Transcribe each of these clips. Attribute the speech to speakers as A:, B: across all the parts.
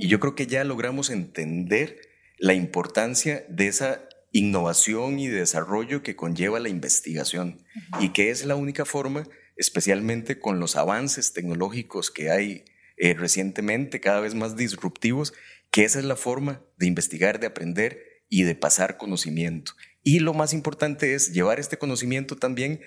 A: Y yo creo que ya logramos entender la importancia de esa innovación y desarrollo que conlleva la investigación y que es la única forma, especialmente con los avances tecnológicos que hay eh, recientemente, cada vez más disruptivos, que esa es la forma de investigar, de aprender y de pasar conocimiento. Y lo más importante es llevar este conocimiento también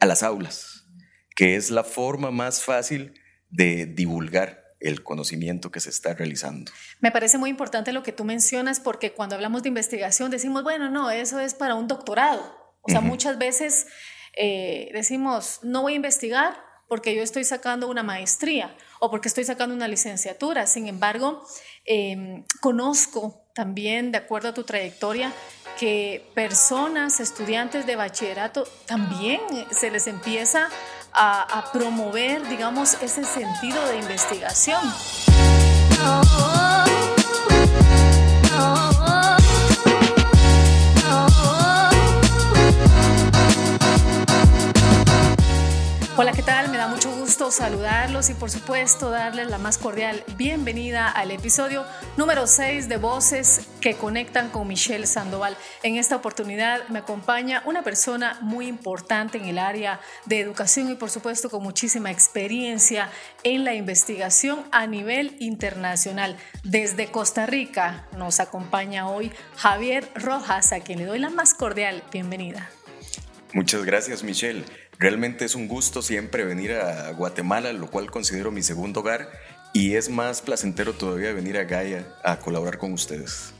A: a las aulas, que es la forma más fácil de divulgar el conocimiento que se está realizando.
B: Me parece muy importante lo que tú mencionas porque cuando hablamos de investigación decimos, bueno, no, eso es para un doctorado. O sea, muchas veces eh, decimos, no voy a investigar porque yo estoy sacando una maestría o porque estoy sacando una licenciatura. Sin embargo, em, conozco también, de acuerdo a tu trayectoria, que personas, estudiantes de bachillerato, también se les empieza a, promover, digamos, ese sentido de investigación. Hola, ¿qué tal? Me da mucho gusto saludarlos y por supuesto darles la más cordial bienvenida al episodio número 6 de Voces que conectan con Michelle Sandoval. En esta oportunidad me acompaña una persona muy importante en el área de educación y por supuesto con muchísima experiencia en la investigación a nivel internacional. Desde Costa Rica nos acompaña hoy Javier Rojas, a quien le doy la más cordial bienvenida.
A: Muchas gracias, Michelle. Realmente es un gusto siempre venir a Guatemala, lo cual considero mi segundo hogar, y es más placentero todavía venir a Gaia a colaborar con ustedes.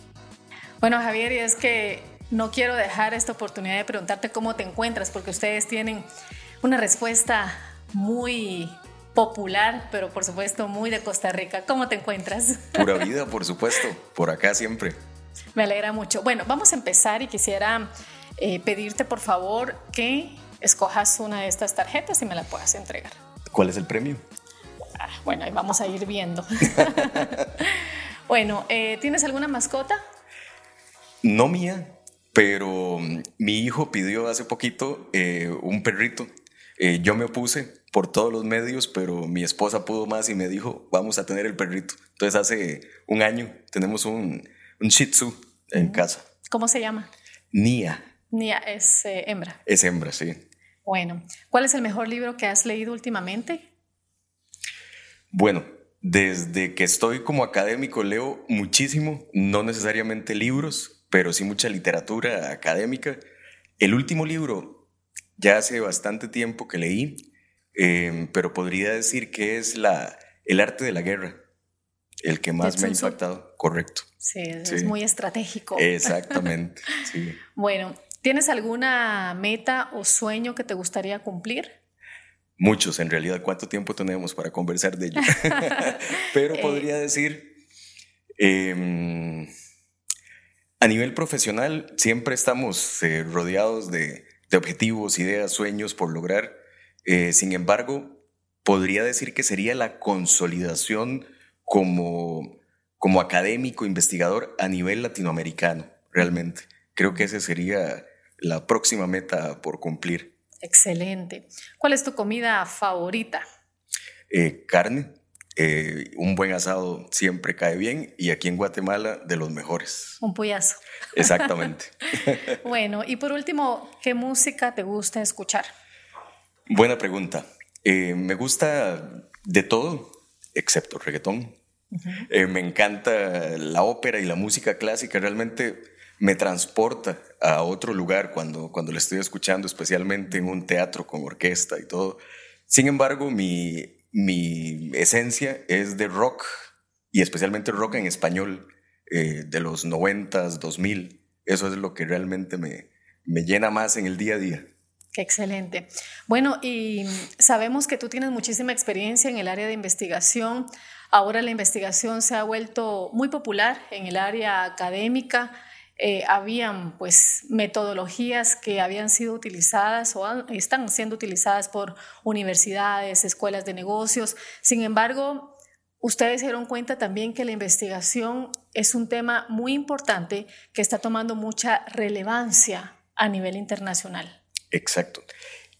B: Bueno, Javier, y es que no quiero dejar esta oportunidad de preguntarte cómo te encuentras, porque ustedes tienen una respuesta muy popular, pero por supuesto muy de Costa Rica. ¿Cómo te encuentras?
A: Pura vida, por supuesto, por acá siempre.
B: Me alegra mucho. Bueno, vamos a empezar y quisiera eh, pedirte por favor que escojas una de estas tarjetas y me la puedas entregar.
A: ¿Cuál es el premio?
B: Ah, bueno, ahí vamos a ir viendo. bueno, eh, ¿tienes alguna mascota?
A: No mía, pero mm, mi hijo pidió hace poquito eh, un perrito. Eh, yo me opuse por todos los medios, pero mi esposa pudo más y me dijo, vamos a tener el perrito. Entonces hace un año tenemos un, un Shih Tzu en casa.
B: ¿Cómo se llama?
A: Nia.
B: Nia es hembra.
A: Es hembra, sí.
B: Bueno, ¿cuál es el mejor libro que has leído últimamente?
A: Bueno, desde que estoy como académico leo muchísimo, no necesariamente libros, pero sí mucha literatura académica. El último libro ya hace bastante tiempo que leí, em, pero podría decir que es la, El arte de la guerra, el que más me ha impactado. Correcto.
B: Sí, es muy estratégico.
A: Exactamente. sí.
B: Bueno, ¿Tienes alguna meta o sueño que te gustaría cumplir?
A: Muchos, en realidad. ¿Cuánto tiempo tenemos para conversar de ello? Pero eh, podría decir, em, a nivel profesional, siempre estamos eh, rodeados de, objetivos, ideas, sueños por lograr. Eh, sin embargo, podría decir que sería la consolidación como, como académico, investigador a nivel latinoamericano, realmente. Creo que ese sería la próxima meta por cumplir.
B: Excelente. ¿Cuál es tu comida favorita?
A: Eh, carne. Eh, un buen asado siempre cae bien y aquí en Guatemala de los mejores.
B: Un puyazo.
A: Exactamente.
B: bueno, y por último, ¿qué música te gusta escuchar?
A: Buena pregunta. Eh, me gusta de todo, excepto reggaetón. me encanta la ópera y la música clásica. Realmente me transporta a otro lugar cuando, cuando le estoy escuchando, especialmente en un teatro con orquesta y todo. Sin embargo, mi, mi esencia es de rock y especialmente rock en español eh, de los 90 2000. Eso es lo que realmente me, me llena más en el día a día.
B: Qué excelente. Bueno, y sabemos que tú tienes muchísima experiencia en el área de investigación. Ahora la investigación se ha vuelto muy popular en el área académica. Eh, habían pues metodologías que habían sido utilizadas o están siendo utilizadas por universidades, escuelas de negocios. Sin embargo, ustedes se dieron cuenta también que la investigación es un tema muy importante que está tomando mucha relevancia a nivel internacional.
A: Exacto.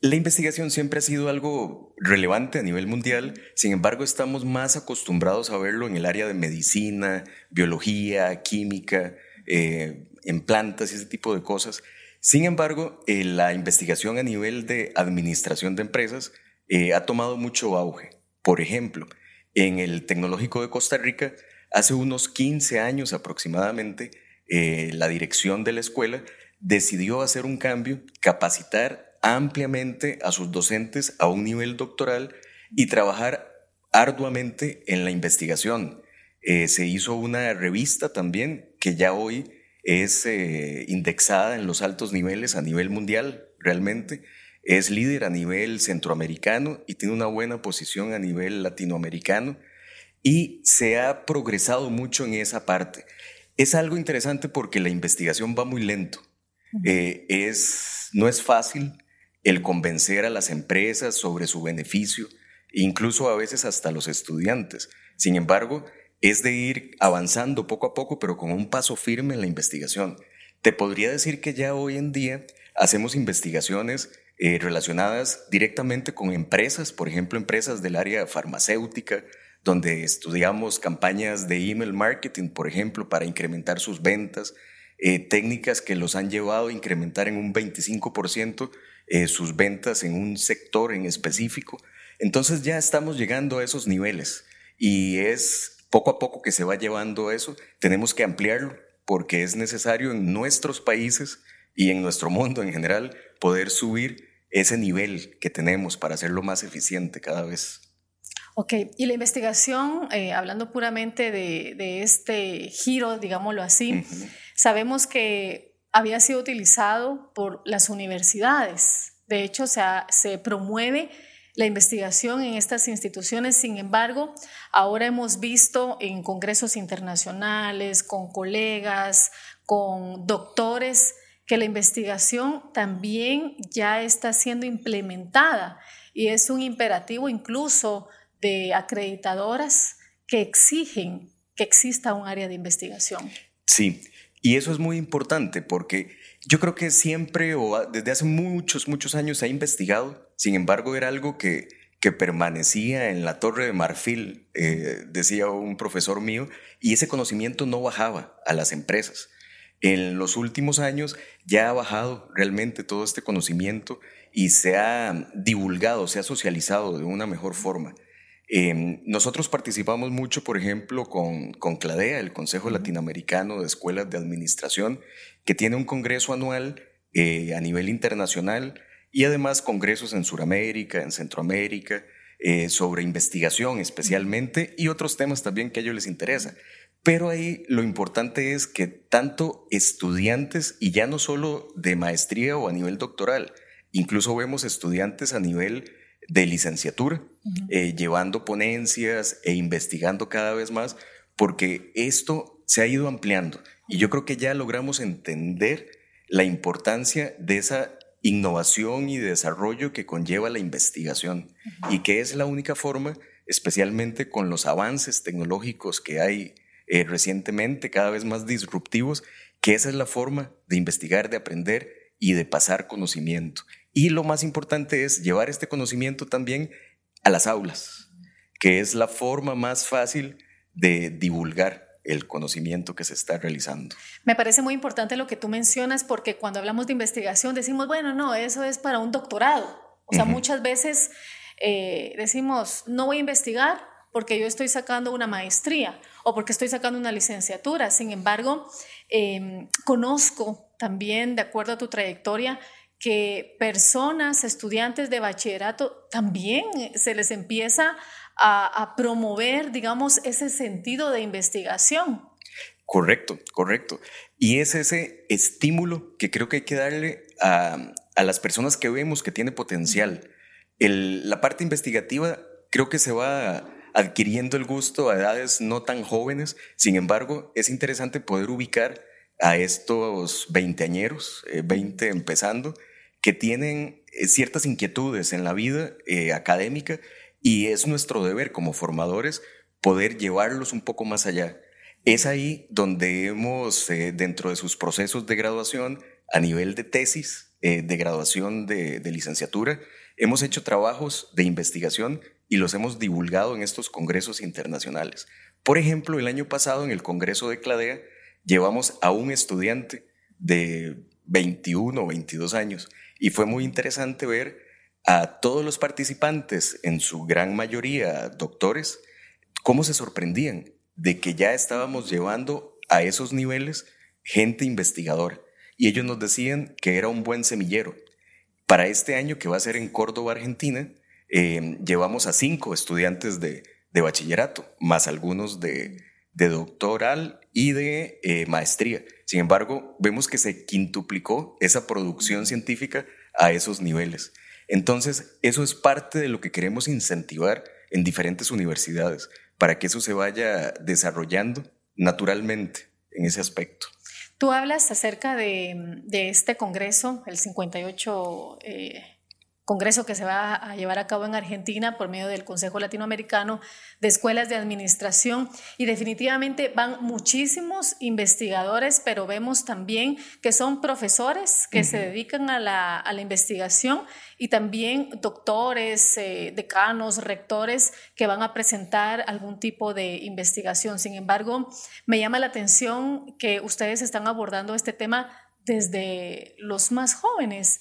A: La investigación siempre ha sido algo relevante a nivel mundial, sin embargo estamos más acostumbrados a verlo en el área de medicina, biología, química, eh, en plantas y ese tipo de cosas. Sin embargo, eh, la investigación a nivel de administración de empresas eh, ha tomado mucho auge. Por ejemplo, en el Tecnológico de Costa Rica, hace unos 15 años aproximadamente, la dirección de la escuela decidió hacer un cambio, capacitar ampliamente a sus docentes a un nivel doctoral y trabajar arduamente en la investigación. Eh, se hizo una revista también que ya hoy es eh, indexada en los altos niveles a nivel mundial, realmente. Es líder a nivel centroamericano y tiene una buena posición a nivel latinoamericano y se ha progresado mucho en esa parte. Es algo interesante porque la investigación va muy lento. Eh, es, no es fácil el convencer a las empresas sobre su beneficio, incluso a veces hasta los estudiantes. Sin embargo, es de ir avanzando poco a poco, pero con un paso firme en la investigación. Te podría decir que ya hoy en día hacemos investigaciones eh, relacionadas directamente con empresas, por ejemplo, empresas del área farmacéutica, donde estudiamos campañas de email marketing, por ejemplo, para incrementar sus ventas, eh, técnicas que los han llevado a incrementar en un 25% eh, sus ventas en un sector en específico. Entonces ya estamos llegando a esos niveles y es poco a poco que se va llevando eso. Tenemos que ampliarlo porque es necesario en nuestros países y en nuestro mundo en general poder subir ese nivel que tenemos para hacerlo más eficiente cada vez.
B: Ok, y la investigación, eh, hablando puramente de, este giro, digámoslo así, sabemos que había sido utilizado por las universidades. De hecho, se, se promueve la investigación en estas instituciones. Sin embargo, ahora hemos visto en congresos internacionales, con colegas, con doctores, que la investigación también ya está siendo implementada y es un imperativo incluso de acreditadoras que exigen que exista un área de investigación.
A: Sí, y eso es muy importante porque yo creo que siempre o desde hace muchos, muchos años se ha investigado, sin embargo era algo que, que permanecía en la torre de marfil, eh, decía un profesor mío, y ese conocimiento no bajaba a las empresas. En los últimos años ya ha bajado realmente todo este conocimiento y se ha divulgado, se ha socializado de una mejor forma. Em, nosotros participamos mucho, por ejemplo, con, con CLADEA, el Consejo Latinoamericano de Escuelas de Administración, que tiene un congreso anual eh, a nivel internacional y además congresos en Sudamérica, en Centroamérica, eh, sobre investigación especialmente y otros temas también que a ellos les interesa. Pero ahí lo importante es que tanto estudiantes, y ya no solo de maestría o a nivel doctoral, incluso vemos estudiantes a nivel de licenciatura, eh, llevando ponencias e investigando cada vez más, porque esto se ha ido ampliando y yo creo que ya logramos entender la importancia de esa innovación y desarrollo que conlleva la investigación y que es la única forma, especialmente con los avances tecnológicos que hay eh, recientemente, cada vez más disruptivos, que esa es la forma de investigar, de aprender y de pasar conocimiento. Y lo más importante es llevar este conocimiento también a las aulas, que es la forma más fácil de divulgar el conocimiento que se está realizando.
B: Me parece muy importante lo que tú mencionas porque cuando hablamos de investigación decimos, bueno, no, eso es para un doctorado. O sea, muchas veces eh, decimos, no voy a investigar porque yo estoy sacando una maestría o porque estoy sacando una licenciatura. Sin embargo, em, conozco también, de acuerdo a tu trayectoria, que personas, estudiantes de bachillerato, también se les empieza a, promover, digamos, ese sentido de investigación.
A: Correcto, correcto. Y es ese estímulo que creo que hay que darle a, las personas que vemos que tiene potencial. la parte investigativa creo que se va adquiriendo el gusto a edades no tan jóvenes, sin embargo, es interesante poder ubicar a estos veinteañeros, 20 eh, empezando, que tienen eh, ciertas inquietudes en la vida eh, académica y es nuestro deber como formadores poder llevarlos un poco más allá. Es ahí donde hemos, dentro de sus procesos de graduación, a nivel de tesis eh, de graduación de, de licenciatura, hemos hecho trabajos de investigación y los hemos divulgado en estos congresos internacionales. Por ejemplo, el año pasado en el Congreso de Cladea llevamos a un estudiante de 21 o 22 años y fue muy interesante ver a todos los participantes, en su gran mayoría doctores, cómo se sorprendían de que ya estábamos llevando a esos niveles gente investigadora. Y ellos nos decían que era un buen semillero. Para este año que va a ser en Córdoba, Argentina, eh, llevamos a cinco estudiantes de, bachillerato, más algunos de, doctoral y de eh, maestría. Sin embargo, vemos que se quintuplicó esa producción científica a esos niveles. Entonces, eso es parte de lo que queremos incentivar en diferentes universidades, para que eso se vaya desarrollando naturalmente en ese aspecto.
B: Tú hablas acerca de, este congreso, el 58 congreso que se va a llevar a cabo en Argentina por medio del Consejo Latinoamericano de Escuelas de Administración y definitivamente van muchísimos investigadores, pero vemos también que son profesores que se dedican a la, investigación y también doctores, eh, decanos, rectores que van a presentar algún tipo de investigación. Sin embargo, me llama la atención que ustedes están abordando este tema desde los más jóvenes.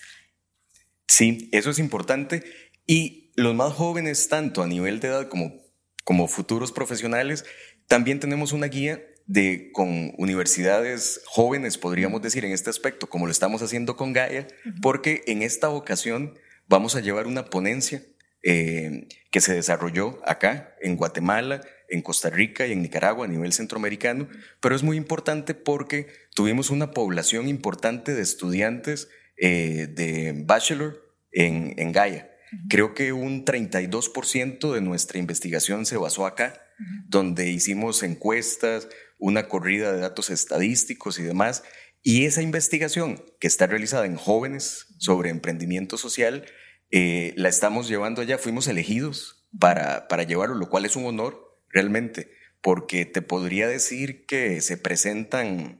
A: Sí, eso es importante. Y los más jóvenes, tanto a nivel de edad como, como futuros profesionales, también tenemos una guía de, con universidades jóvenes, podríamos decir, en este aspecto, como lo estamos haciendo con Gaia, porque en esta ocasión vamos a llevar una ponencia eh, que se desarrolló acá, en Guatemala, en Costa Rica y en Nicaragua a nivel centroamericano, pero es muy importante porque tuvimos una población importante de estudiantes eh, de bachelor en, en Gaia. Creo que un 32% de nuestra investigación se basó acá, donde hicimos encuestas, una corrida de datos estadísticos y demás. Y esa investigación que está realizada en jóvenes sobre emprendimiento social, eh, la estamos llevando allá. Fuimos elegidos para, para llevarlo, lo cual es un honor realmente, porque te podría decir que se presentan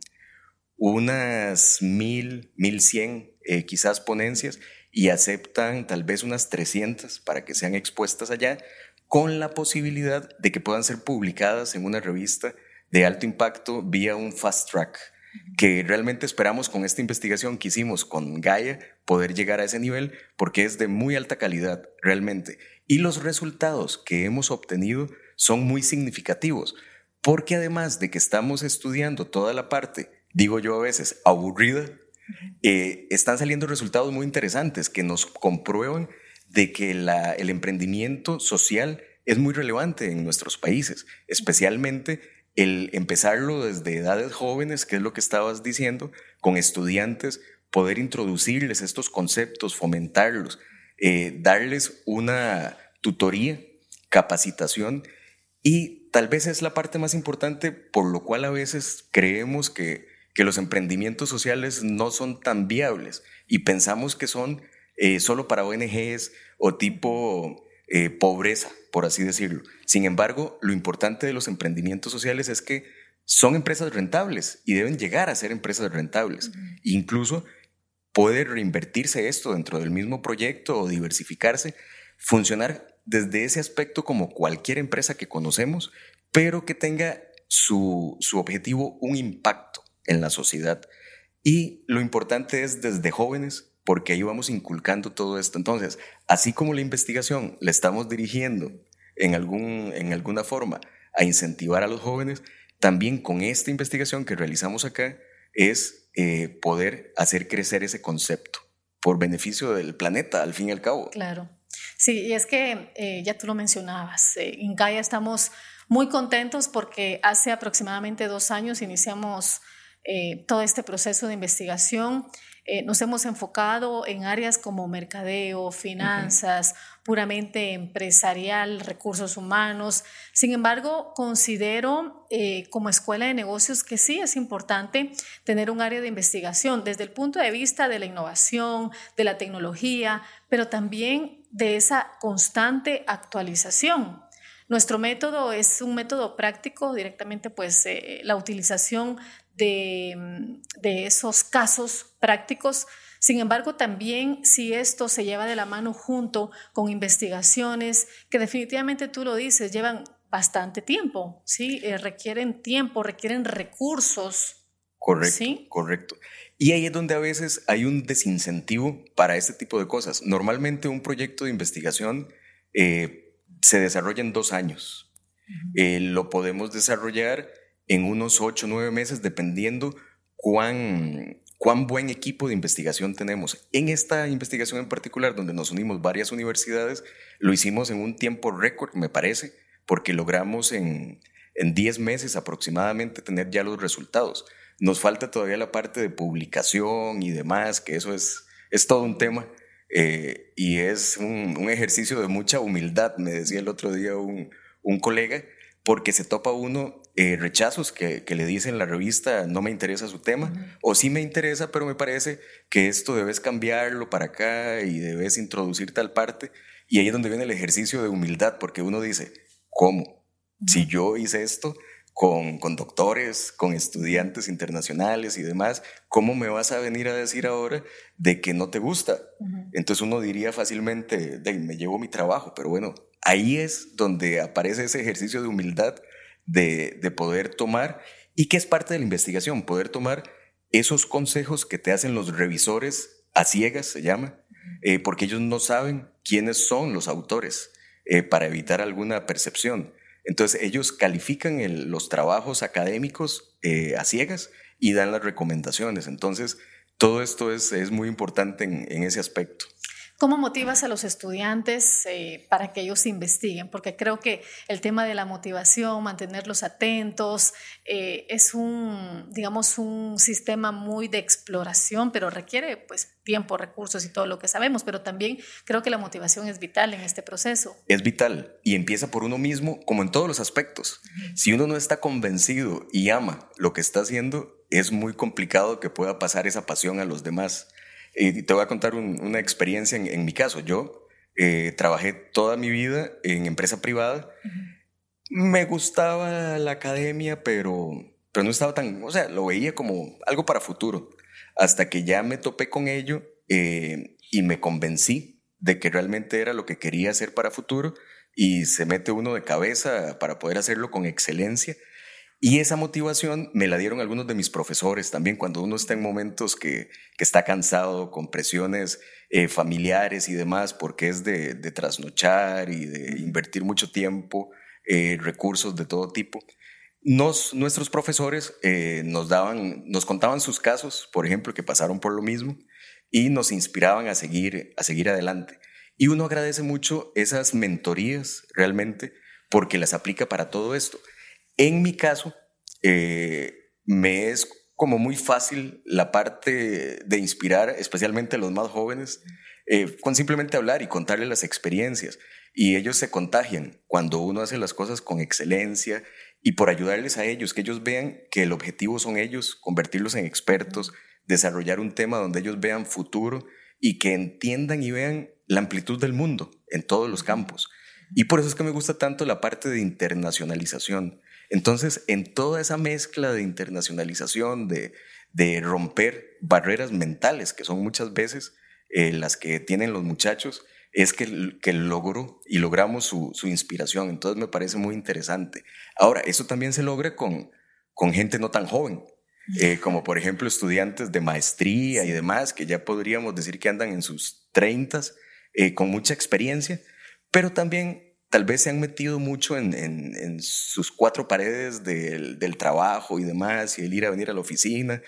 A: unas mil, mil cien eh, quizás ponencias y aceptan tal vez unas 300 para que sean expuestas allá, con la posibilidad de que puedan ser publicadas en una revista de alto impacto vía un fast track, que realmente esperamos con esta investigación que hicimos con Gaia poder llegar a ese nivel porque es de muy alta calidad realmente. Y los resultados que hemos obtenido son muy significativos, porque además de que estamos estudiando toda la parte, digo yo a veces, aburrida eh, están saliendo resultados muy interesantes que nos comprueban de que el emprendimiento social es muy relevante en nuestros países, especialmente el empezarlo desde edades jóvenes, que es lo que estabas diciendo, con estudiantes, poder introducirles estos conceptos, fomentarlos, eh, darles una tutoría, capacitación y tal vez es la parte más importante por lo cual a veces creemos que que los emprendimientos sociales no son tan viables y pensamos que son eh, solo para ONGs o tipo eh, pobreza, por así decirlo. Sin embargo, lo importante de los emprendimientos sociales es que son empresas rentables y deben llegar a ser empresas rentables. Incluso puede reinvertirse esto dentro del mismo proyecto o diversificarse, funcionar desde ese aspecto como cualquier empresa que conocemos, pero que tenga su, su objetivo un impacto en la sociedad. Y lo importante es desde jóvenes, porque ahí vamos inculcando todo esto. Entonces, así como la investigación la estamos dirigiendo en, algún, en alguna forma a incentivar a los jóvenes, también con esta investigación que realizamos acá es eh, poder hacer crecer ese concepto por beneficio del planeta, al fin y al cabo.
B: Claro. Sí, y es que eh, ya tú lo mencionabas, eh, en Gaia estamos muy contentos porque hace aproximadamente dos años iniciamos eh, todo este proceso de investigación. Eh, nos hemos enfocado en áreas como mercadeo, finanzas, puramente empresarial, recursos humanos. Sin embargo, considero eh, como escuela de negocios que sí es importante tener un área de investigación desde el punto de vista de la innovación, de la tecnología, pero también de esa constante actualización. Nuestro método es un método práctico, directamente pues la utilización de, de esos casos prácticos. Sin embargo, también si esto se lleva de la mano junto con investigaciones que definitivamente tú lo dices, llevan bastante tiempo, ¿sí? Eh, requieren tiempo, requieren recursos.
A: Correcto, ¿sí? correcto. Y ahí es donde a veces hay un desincentivo para este tipo de cosas. Normalmente un proyecto de investigación eh, se desarrolla en dos años. Eh, lo podemos desarrollar en unos ocho o nueve meses, dependiendo cuán, cuán buen equipo de investigación tenemos. En esta investigación en particular, donde nos unimos varias universidades, lo hicimos en un tiempo récord, me parece, porque logramos en, en 10 meses aproximadamente tener ya los resultados. Nos falta todavía la parte de publicación y demás, que eso es, es todo un tema. Eh, y es un, un, ejercicio de mucha humildad, me decía el otro día un, un colega, porque se topa uno eh, rechazos que, que, le dicen la revista, no me interesa su tema, o sí me interesa, pero me parece que esto debes cambiarlo para acá y debes introducir tal parte. Y ahí es donde viene el ejercicio de humildad, porque uno dice, ¿cómo? Si yo hice esto con, con, doctores, con estudiantes internacionales y demás, ¿cómo me vas a venir a decir ahora de que no te gusta? Entonces uno diría fácilmente, me llevo mi trabajo, pero bueno, ahí es donde aparece ese ejercicio de humildad de, de poder tomar y que es parte de la investigación, poder tomar esos consejos que te hacen los revisores a ciegas, se llama, eh, porque ellos no saben quiénes son los autores. Eh, para evitar alguna percepción. Entonces ellos califican los trabajos académicos eh, a ciegas y dan las recomendaciones. Entonces todo esto es, es muy importante en ese aspecto.
B: ¿Cómo motivas a los estudiantes eh, para que ellos investiguen? Porque creo que el tema de la motivación, mantenerlos atentos, eh, es un, digamos, un sistema muy de exploración, pero requiere pues tiempo, recursos y todo lo que sabemos, pero también creo que la motivación es vital en este proceso.
A: Es vital y empieza por uno mismo, como en todos los aspectos. Si uno no está convencido y ama lo que está haciendo, es muy complicado que pueda pasar esa pasión a los demás. Y te voy a contar una experiencia en, mi caso. Yo eh, trabajé toda mi vida en empresa privada. Me gustaba la academia, pero, pero no estaba tan, o sea, lo veía como algo para futuro. Hasta que ya me topé con ello eh, y me convencí de que realmente era lo que quería hacer para futuro y se mete uno de cabeza para poder hacerlo con excelencia y esa motivación me la dieron algunos de mis profesores también cuando uno está en momentos que, que está cansado, con presiones eh, familiares y demás, porque es de, de, trasnochar y de invertir mucho tiempo, eh, recursos de todo tipo. Nos, nuestros profesores eh, nos, daban, nos contaban sus casos, por ejemplo, que pasaron por lo mismo y nos inspiraban a seguir, a seguir adelante. Y uno agradece mucho esas mentorías realmente porque las aplica para todo esto. En mi caso, eh, me es como muy fácil la parte de inspirar, especialmente a los más jóvenes, eh, con simplemente hablar y contarles las experiencias. Y ellos se contagian cuando uno hace las cosas con excelencia y por ayudarles a ellos, que ellos vean que el objetivo son ellos, convertirlos en expertos, desarrollar un tema donde ellos vean futuro y que entiendan y vean la amplitud del mundo en todos los campos. Y por eso es que me gusta tanto la parte de internacionalización. Entonces, en toda esa mezcla de internacionalización, de, romper barreras mentales, que son muchas veces eh, las que tienen los muchachos, es que, que logró y logramos su, inspiración. Entonces me parece muy interesante. Ahora, eso también se logra con, con gente no tan joven, eh, como por ejemplo estudiantes de maestría y demás, que ya podríamos decir que andan en sus treintas, eh, con mucha experiencia, pero también tal vez se han metido mucho en, sus cuatro paredes del, trabajo y demás, y el ir a venir a la oficina.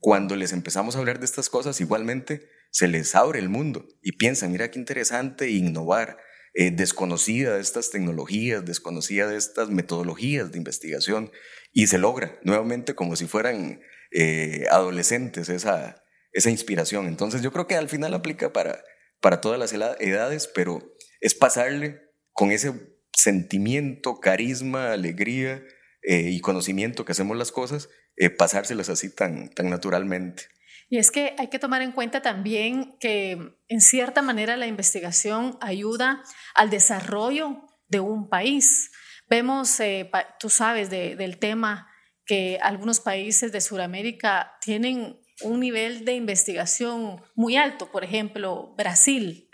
A: Cuando les empezamos a hablar de estas cosas, igualmente se les abre el mundo y piensan, mira qué interesante innovar, eh, desconocida de estas tecnologías, desconocida de estas metodologías de investigación, y se logra nuevamente como si fueran eh, adolescentes esa, esa inspiración. Entonces yo creo que al final aplica para, para todas las edades, pero es pasarle con ese sentimiento, carisma, alegría eh, y conocimiento que hacemos las cosas, eh, pasárselas así tan, tan naturalmente.
B: Y es que hay que tomar en cuenta también que en cierta manera la investigación ayuda al desarrollo de un país. Vemos, eh, tú sabes del tema que algunos países de Sudamérica tienen un nivel de investigación muy alto, por ejemplo, Brasil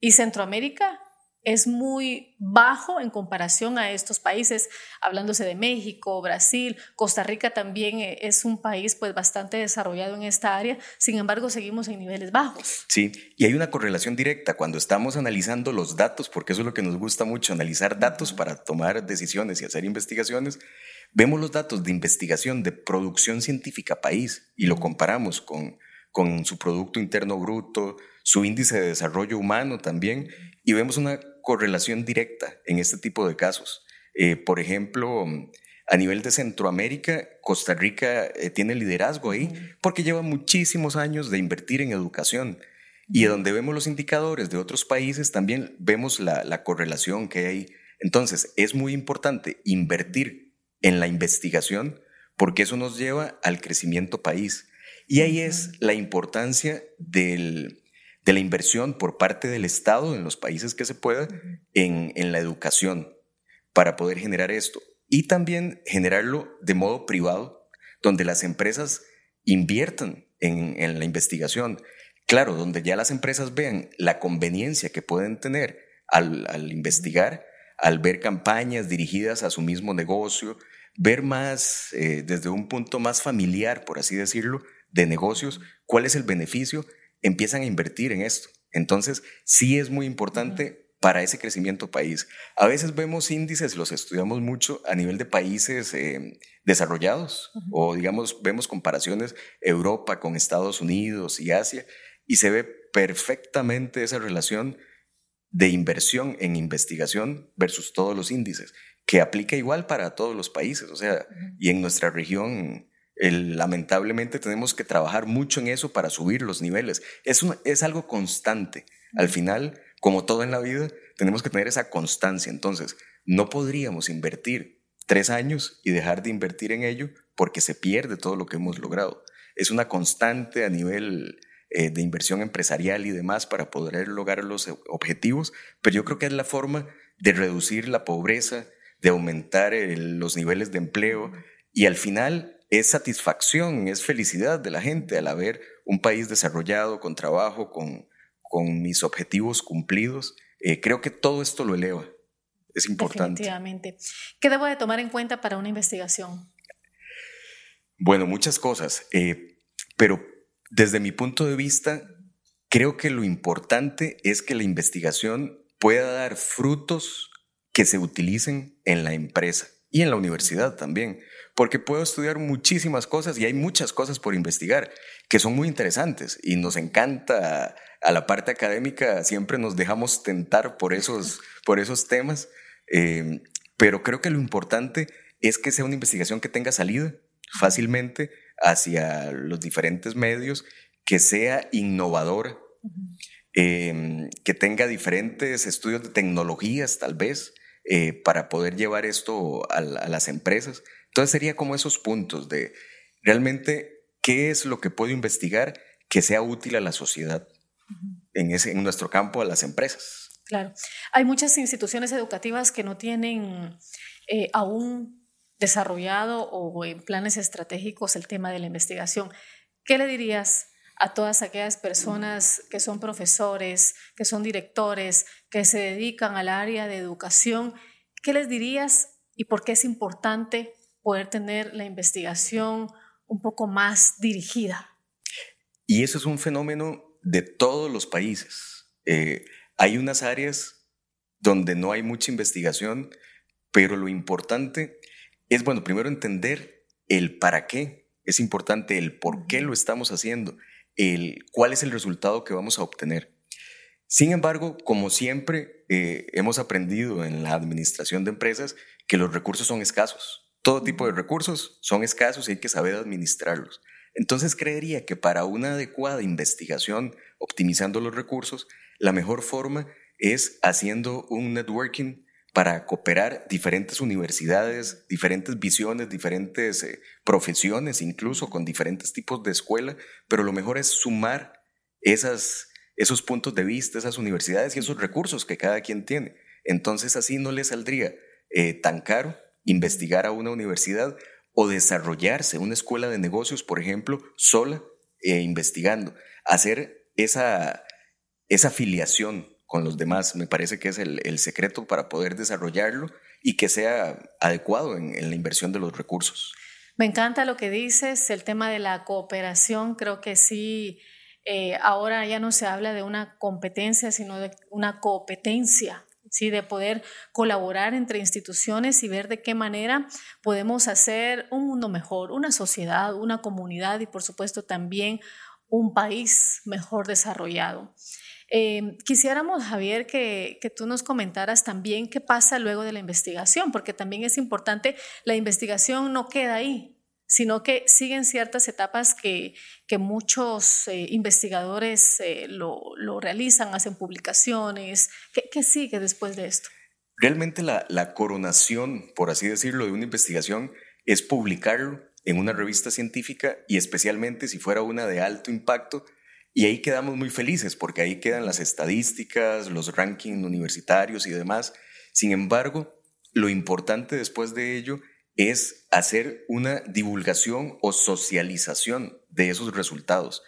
B: y Centroamérica es muy bajo en comparación a estos países, hablándose de México, Brasil, Costa Rica también eh, es un país pues bastante desarrollado en esta área, sin embargo seguimos en niveles bajos.
A: Sí, y hay una correlación directa cuando estamos analizando los datos, porque eso es lo que nos gusta mucho, analizar datos para tomar decisiones y hacer investigaciones. Vemos los datos de investigación de producción científica país y lo comparamos con, con su Producto Interno Bruto, su índice de desarrollo humano también, y vemos una correlación directa en este tipo de casos. Eh, por ejemplo, a nivel de Centroamérica, Costa Rica eh, tiene liderazgo ahí porque lleva muchísimos años de invertir en educación. Y donde vemos los indicadores de otros países, también vemos la, la correlación que hay. Entonces, es muy importante invertir en la investigación porque eso nos lleva al crecimiento país. Y ahí es la importancia del, de la inversión por parte del Estado en los países que se pueda en, la educación para poder generar esto. Y también generarlo de modo privado, donde las empresas inviertan en, la investigación. Claro, donde ya las empresas vean la conveniencia que pueden tener al, investigar, al ver campañas dirigidas a su mismo negocio, ver más eh, desde un punto más familiar, por así decirlo, de negocios, cuál es el beneficio empiezan a invertir en esto. Entonces, sí es muy importante para ese crecimiento país. A veces vemos índices, los estudiamos mucho a nivel de países eh, desarrollados o digamos, vemos comparaciones Europa con Estados Unidos y Asia y se ve perfectamente esa relación de inversión en investigación versus todos los índices, que aplica igual para todos los países, o sea, y en nuestra región lamentablemente tenemos que trabajar mucho en eso para subir los niveles. Es, es algo constante. Al final, como todo en la vida, tenemos que tener esa constancia. Entonces, no podríamos invertir tres años y dejar de invertir en ello porque se pierde todo lo que hemos logrado. Es una constante a nivel eh, de inversión empresarial y demás para poder lograr los objetivos, pero yo creo que es la forma de reducir la pobreza, de aumentar los niveles de empleo y al final es satisfacción, es felicidad de la gente al haber un país desarrollado, con trabajo, con, con mis objetivos cumplidos. Eh, creo que todo esto lo eleva. Es importante.
B: Definitivamente. ¿Qué debo de tomar en cuenta para una investigación?
A: Bueno, muchas cosas, eh, pero desde mi punto de vista, creo que lo importante es que la investigación pueda dar frutos que se utilicen en la empresa y en la universidad también porque puedo estudiar muchísimas cosas y hay muchas cosas por investigar que son muy interesantes y nos encanta a la parte académica, siempre nos dejamos tentar por esos, por esos temas, eh, pero creo que lo importante es que sea una investigación que tenga salida fácilmente hacia los diferentes medios, que sea innovadora, eh, que tenga diferentes estudios de tecnologías tal vez, eh, para poder llevar esto a, las empresas. Entonces sería como esos puntos de realmente qué es lo que puedo investigar que sea útil a la sociedad, en, ese, en nuestro campo, a las empresas.
B: Claro. Hay muchas instituciones educativas que no tienen eh, aún desarrollado o en planes estratégicos el tema de la investigación. ¿Qué le dirías a todas aquellas personas que son profesores, que son directores, que se dedican al área de educación? ¿Qué les dirías y por qué es importante poder tener la investigación un poco más dirigida.
A: Y eso es un fenómeno de todos los países. Eh, hay unas áreas donde no hay mucha investigación, pero lo importante es, bueno, primero entender el para qué. Es importante el por qué lo estamos haciendo, el cuál es el resultado que vamos a obtener. Sin embargo, como siempre eh, hemos aprendido en la administración de empresas, que los recursos son escasos. Todo tipo de recursos son escasos y hay que saber administrarlos. Entonces creería que para una adecuada investigación, optimizando los recursos, la mejor forma es haciendo un networking para cooperar diferentes universidades, diferentes visiones, diferentes eh, profesiones, incluso con diferentes tipos de escuela, pero lo mejor es sumar esos puntos de vista, esas universidades y esos recursos que cada quien tiene. Entonces así no le saldría eh, tan caro investigar a una universidad o desarrollarse una escuela de negocios, por ejemplo, sola e investigando. Hacer esa, esa afiliación con los demás me parece que es el, secreto para poder desarrollarlo y que sea adecuado en la inversión de los recursos.
B: Me encanta lo que dices, el tema de la cooperación, creo que sí, eh, ahora ya no se habla de una competencia, sino de una competencia, ¿sí? de poder colaborar entre instituciones y ver de qué manera podemos hacer un mundo mejor, una sociedad, una comunidad y por supuesto también un país mejor desarrollado. Eh, quisiéramos, Javier, que, tú nos comentaras también qué pasa luego de la investigación, porque también es importante, la investigación no queda ahí, sino que siguen ciertas etapas que, muchos eh, investigadores eh, lo, realizan, hacen publicaciones. ¿Qué, sigue después de esto?
A: Realmente la, la coronación, por así decirlo, de una investigación es publicarlo en una revista científica y especialmente si fuera una de alto impacto, y ahí quedamos muy felices porque ahí quedan las estadísticas, los rankings universitarios y demás. Sin embargo, lo importante después de ello es hacer una divulgación o socialización de esos resultados,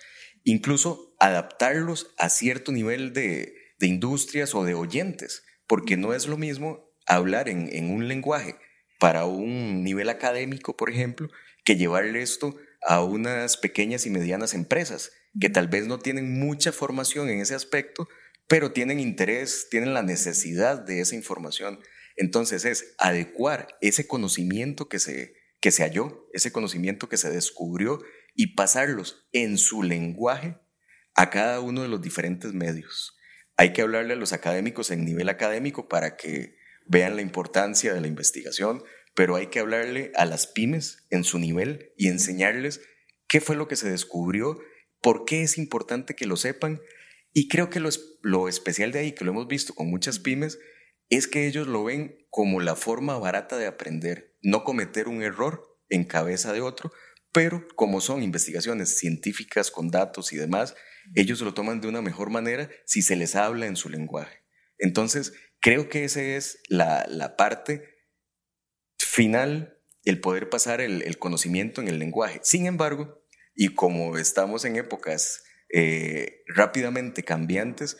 A: incluso adaptarlos a cierto nivel de, industrias o de oyentes, porque no es lo mismo hablar en, en un lenguaje para un nivel académico, por ejemplo, que llevarle esto a unas pequeñas y medianas empresas que tal vez no tienen mucha formación en ese aspecto, pero tienen interés, tienen la necesidad de esa información. Entonces es adecuar ese conocimiento que se, que se halló, ese conocimiento que se descubrió y pasarlos en su lenguaje a cada uno de los diferentes medios. Hay que hablarle a los académicos en nivel académico para que vean la importancia de la investigación, pero hay que hablarle a las pymes en su nivel y enseñarles qué fue lo que se descubrió por qué es importante que lo sepan. Y creo que lo, especial de ahí, que lo hemos visto con muchas pymes, es que ellos lo ven como la forma barata de aprender, no cometer un error en cabeza de otro, pero como son investigaciones científicas con datos y demás, ellos lo toman de una mejor manera si se les habla en su lenguaje. Entonces, creo que esa es la, parte final, el poder pasar el conocimiento en el lenguaje. Sin embargo, y como estamos en épocas eh, rápidamente cambiantes,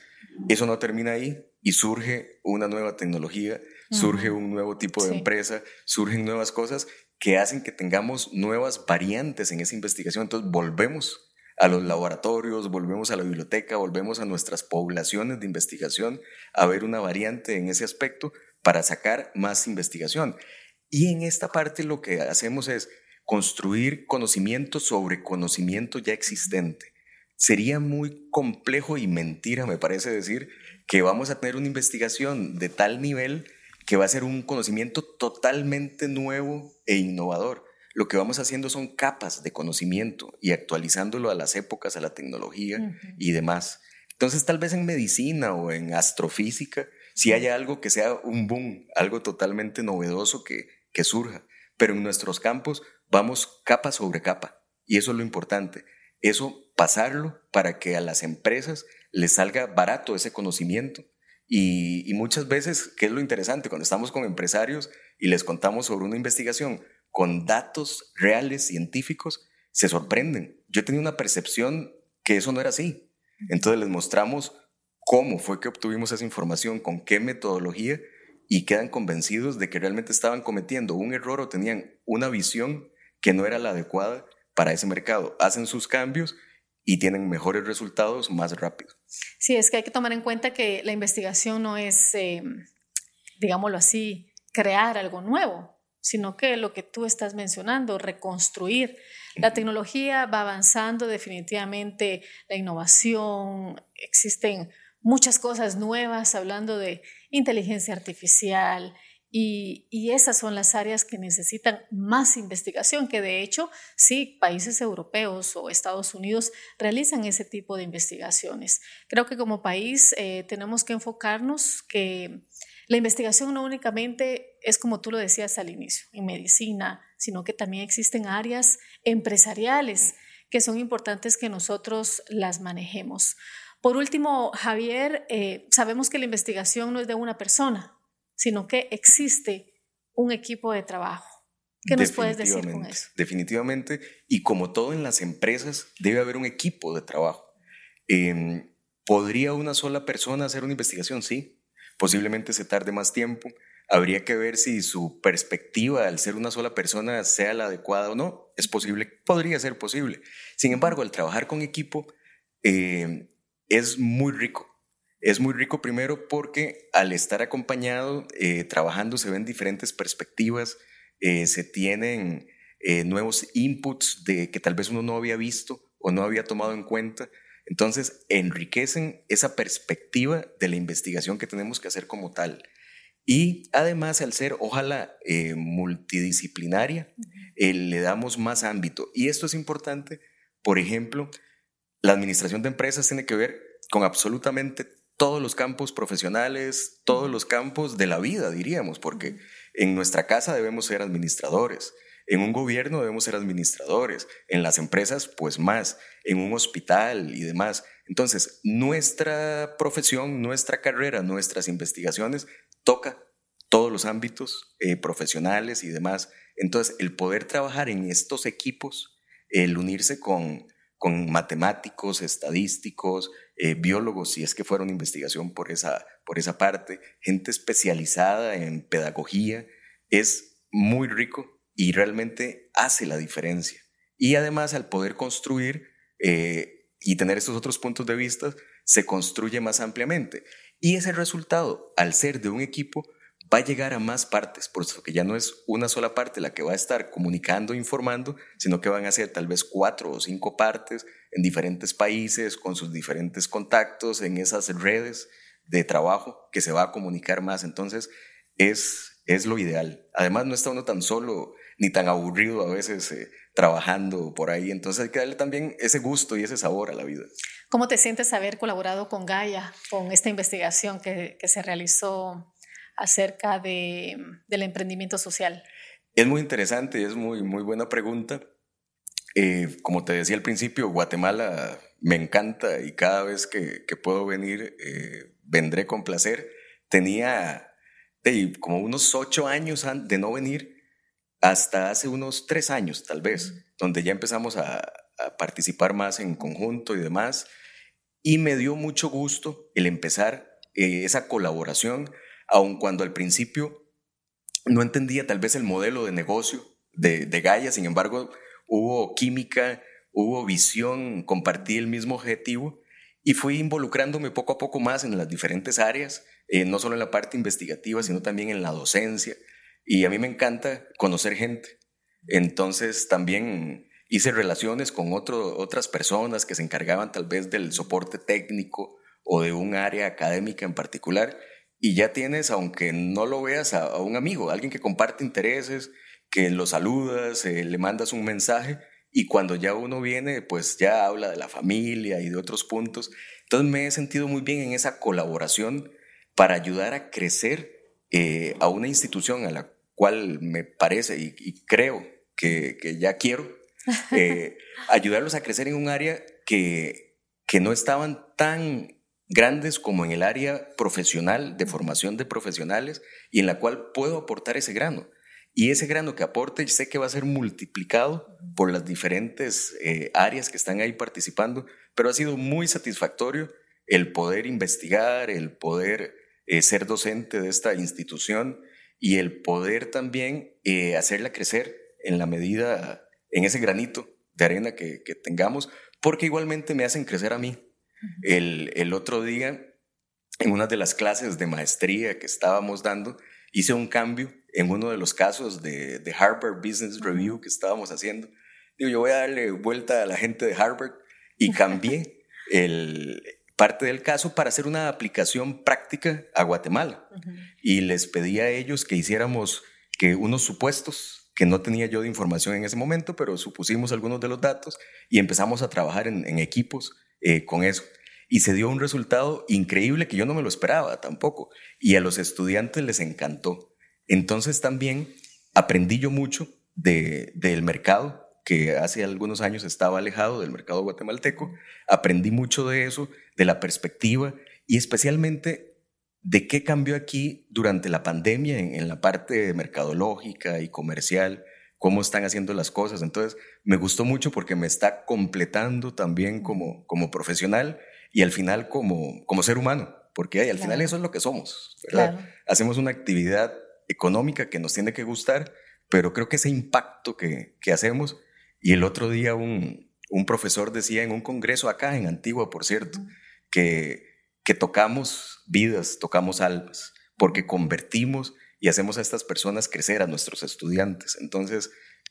A: eso no termina ahí y surge una nueva tecnología, surge un nuevo tipo de empresa, surgen nuevas cosas que hacen que tengamos nuevas variantes en esa investigación. Entonces volvemos a los laboratorios, volvemos a la biblioteca, volvemos a nuestras poblaciones de investigación a ver una variante en ese aspecto para sacar más investigación. Y en esta parte lo que hacemos es construir conocimiento sobre conocimiento ya existente. Sería muy complejo y mentira, me parece decir, que vamos a tener una investigación de tal nivel que va a ser un conocimiento totalmente nuevo e innovador. Lo que vamos haciendo son capas de conocimiento y actualizándolo a las épocas, a la tecnología y demás. Entonces, tal vez en medicina o en astrofísica, si haya algo que sea un boom, algo totalmente novedoso que, que surja. Pero en nuestros campos vamos capa sobre capa. Y eso es lo importante. Eso pasarlo para que a las empresas les salga barato ese conocimiento. Y, muchas veces, ¿qué es lo interesante? Cuando estamos con empresarios y les contamos sobre una investigación con datos reales, científicos, se sorprenden. Yo tenía una percepción que eso no era así. Entonces les mostramos cómo fue que obtuvimos esa información, con qué metodología, y quedan convencidos de que realmente estaban cometiendo un error o tenían una visión que no era la adecuada para ese mercado. Hacen sus cambios y tienen mejores resultados más rápido.
B: Sí, es que hay que tomar en cuenta que la investigación no es, eh, digámoslo así, crear algo nuevo, sino que lo que tú estás mencionando, reconstruir. La tecnología va avanzando definitivamente, la innovación, existen muchas cosas nuevas hablando de inteligencia artificial, y, esas son las áreas que necesitan más investigación, que de hecho sí, países europeos o Estados Unidos realizan ese tipo de investigaciones. Creo que como país eh, tenemos que enfocarnos que la investigación no únicamente es como tú lo decías al inicio, en medicina, sino que también existen áreas empresariales que son importantes que nosotros las manejemos. Por último, Javier, eh, sabemos que la investigación no es de una persona, sino que existe un equipo de trabajo. ¿Qué nos puedes decir con eso?
A: Definitivamente, y como todo en las empresas, debe haber un equipo de trabajo. Em, ¿Podría una sola persona hacer una investigación? Sí. Posiblemente se tarde más tiempo. Habría que ver si su perspectiva al ser una sola persona sea la adecuada o no. Es posible, podría ser posible. Sin embargo, al trabajar con equipo em, es muy rico. Es muy rico primero porque al estar acompañado, eh, trabajando, se ven diferentes perspectivas, eh, se tienen eh, nuevos inputs de que tal vez uno no había visto o no había tomado en cuenta. Entonces, enriquecen esa perspectiva de la investigación que tenemos que hacer como tal. Y además, al ser, ojalá, eh, multidisciplinaria, le damos más ámbito. Y esto es importante, por ejemplo, la administración de empresas tiene que ver con absolutamente todos los campos profesionales, todos los campos de la vida, diríamos, porque en nuestra casa debemos ser administradores, en un gobierno debemos ser administradores, en las empresas pues más, en un hospital y demás. Entonces, nuestra profesión, nuestra carrera, nuestras investigaciones toca todos los ámbitos eh, profesionales y demás. Entonces, el poder trabajar en estos equipos, el unirse con, con matemáticos, estadísticos, eh, biólogos, si es que fueron investigación por esa, por esa parte, gente especializada en pedagogía, es muy rico y realmente hace la diferencia. Y además al poder construir eh, y tener estos otros puntos de vista, se construye más ampliamente. Y ese resultado, al ser de un equipo, va a llegar a más partes, por eso que ya no es una sola parte la que va a estar comunicando, informando, sino que van a ser tal vez cuatro o cinco partes en diferentes países, con sus diferentes contactos, en esas redes de trabajo que se va a comunicar más. Entonces, es, es lo ideal. Además, no está uno tan solo ni tan aburrido a veces eh, trabajando por ahí. Entonces, hay que darle también ese gusto y ese sabor a la vida.
B: ¿Cómo te sientes haber colaborado con Gaia, con esta investigación que, que se realizó acerca de, del emprendimiento social?
A: Es muy interesante y es muy, muy buena pregunta. Eh, como te decía al principio, Guatemala me encanta y cada vez que, que puedo venir, eh, vendré con placer. Tenía como unos ocho años de no venir, hasta hace unos tres años tal vez, donde ya empezamos a, a participar más en conjunto y demás. Y me dio mucho gusto el empezar eh, esa colaboración aun cuando al principio no entendía tal vez el modelo de negocio de, de Gaia, sin embargo, hubo química, hubo visión, compartí el mismo objetivo y fui involucrándome poco a poco más en las diferentes áreas, eh, no solo en la parte investigativa, sino también en la docencia. Y a mí me encanta conocer gente. Entonces también hice relaciones con otras personas que se encargaban tal vez del soporte técnico o de un área académica en particular y ya tienes, aunque no lo veas, a, un amigo, alguien que comparte intereses, que lo saludas, eh, le mandas un mensaje y cuando ya uno viene, pues ya habla de la familia y de otros puntos. Entonces me he sentido muy bien en esa colaboración para ayudar a crecer eh, a una institución a la cual me parece y, creo que, que, ya quiero eh, ayudarlos a crecer en un área que, que no estaban tan grandes como en el área profesional, de formación de profesionales, y en la cual puedo aportar ese grano. Y ese grano que aporte sé que va a ser multiplicado por las diferentes eh, áreas que están ahí participando, pero ha sido muy satisfactorio el poder investigar, el poder eh, ser docente de esta institución y el poder también eh, hacerla crecer en la medida, en ese granito de arena que, que tengamos, porque igualmente me hacen crecer a mí el, otro día, en una de las clases de maestría que estábamos dando, hice un cambio en uno de los casos de, Harvard Business Review que estábamos haciendo. Digo, yo voy a darle vuelta a la gente de Harvard y cambié el, parte del caso para hacer una aplicación práctica a Guatemala. Y les pedí a ellos que hiciéramos que unos supuestos que no tenía yo de información en ese momento, pero supusimos algunos de los datos y empezamos a trabajar en equipos eh, con eso. Y se dio un resultado increíble que yo no me lo esperaba tampoco. Y a los estudiantes les encantó. Entonces también aprendí yo mucho de, del mercado, que hace algunos años estaba alejado del mercado guatemalteco. Aprendí mucho de eso, de la perspectiva y especialmente de qué cambió aquí durante la pandemia en, en la parte mercadológica y comercial cómo están haciendo las cosas. Entonces, me gustó mucho porque me está completando también como, como profesional y al final como, como ser humano, porque al final eso es lo que somos, ¿verdad? Hacemos una actividad económica que nos tiene que gustar, pero creo que ese impacto que, que hacemos, y el otro día un, un, profesor decía en un congreso acá en Antigua, por cierto, que, que tocamos vidas, tocamos almas, porque convertimos y hacemos a estas personas crecer, a nuestros estudiantes. Entonces,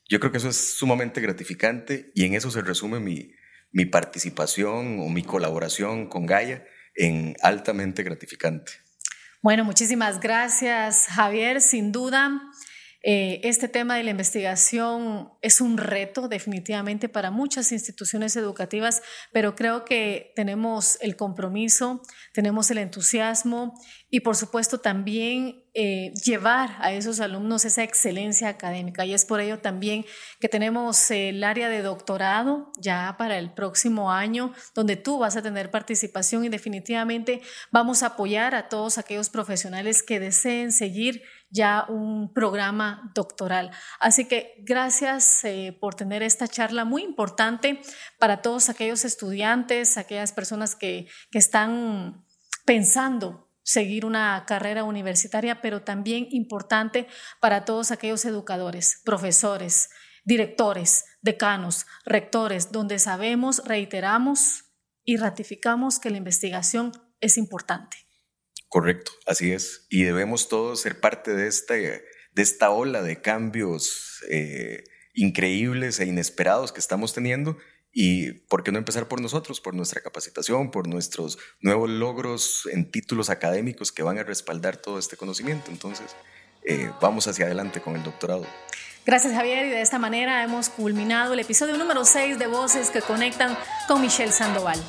A: yo creo que eso es sumamente gratificante y en eso se resume mi, mi participación o mi colaboración con Gaia en altamente gratificante.
B: Bueno, muchísimas gracias, Javier. Sin duda, eh, este tema de la investigación es un reto definitivamente para muchas instituciones educativas, pero creo que tenemos el compromiso, tenemos el entusiasmo y por supuesto también eh, llevar a esos alumnos esa excelencia académica. Y es por ello también que tenemos el área de doctorado ya para el próximo año, donde tú vas a tener participación y definitivamente vamos a apoyar a todos aquellos profesionales que deseen seguir ya un programa doctoral. Así que gracias eh, por tener esta charla muy importante para todos aquellos estudiantes, aquellas personas que, que están pensando seguir una carrera universitaria, pero también importante para todos aquellos educadores, profesores, directores, decanos, rectores, donde sabemos, reiteramos y ratificamos que la investigación es importante.
A: Correcto, así es. Y debemos todos ser parte de esta, de esta ola de cambios eh, increíbles e inesperados que estamos teniendo. Y por qué no empezar por nosotros, por nuestra capacitación, por nuestros nuevos logros en títulos académicos que van a respaldar todo este conocimiento. Entonces, eh, vamos hacia adelante con el doctorado.
B: Gracias Javier y de esta manera hemos culminado el episodio número 6 de Voces que Conectan con Michelle Sandoval.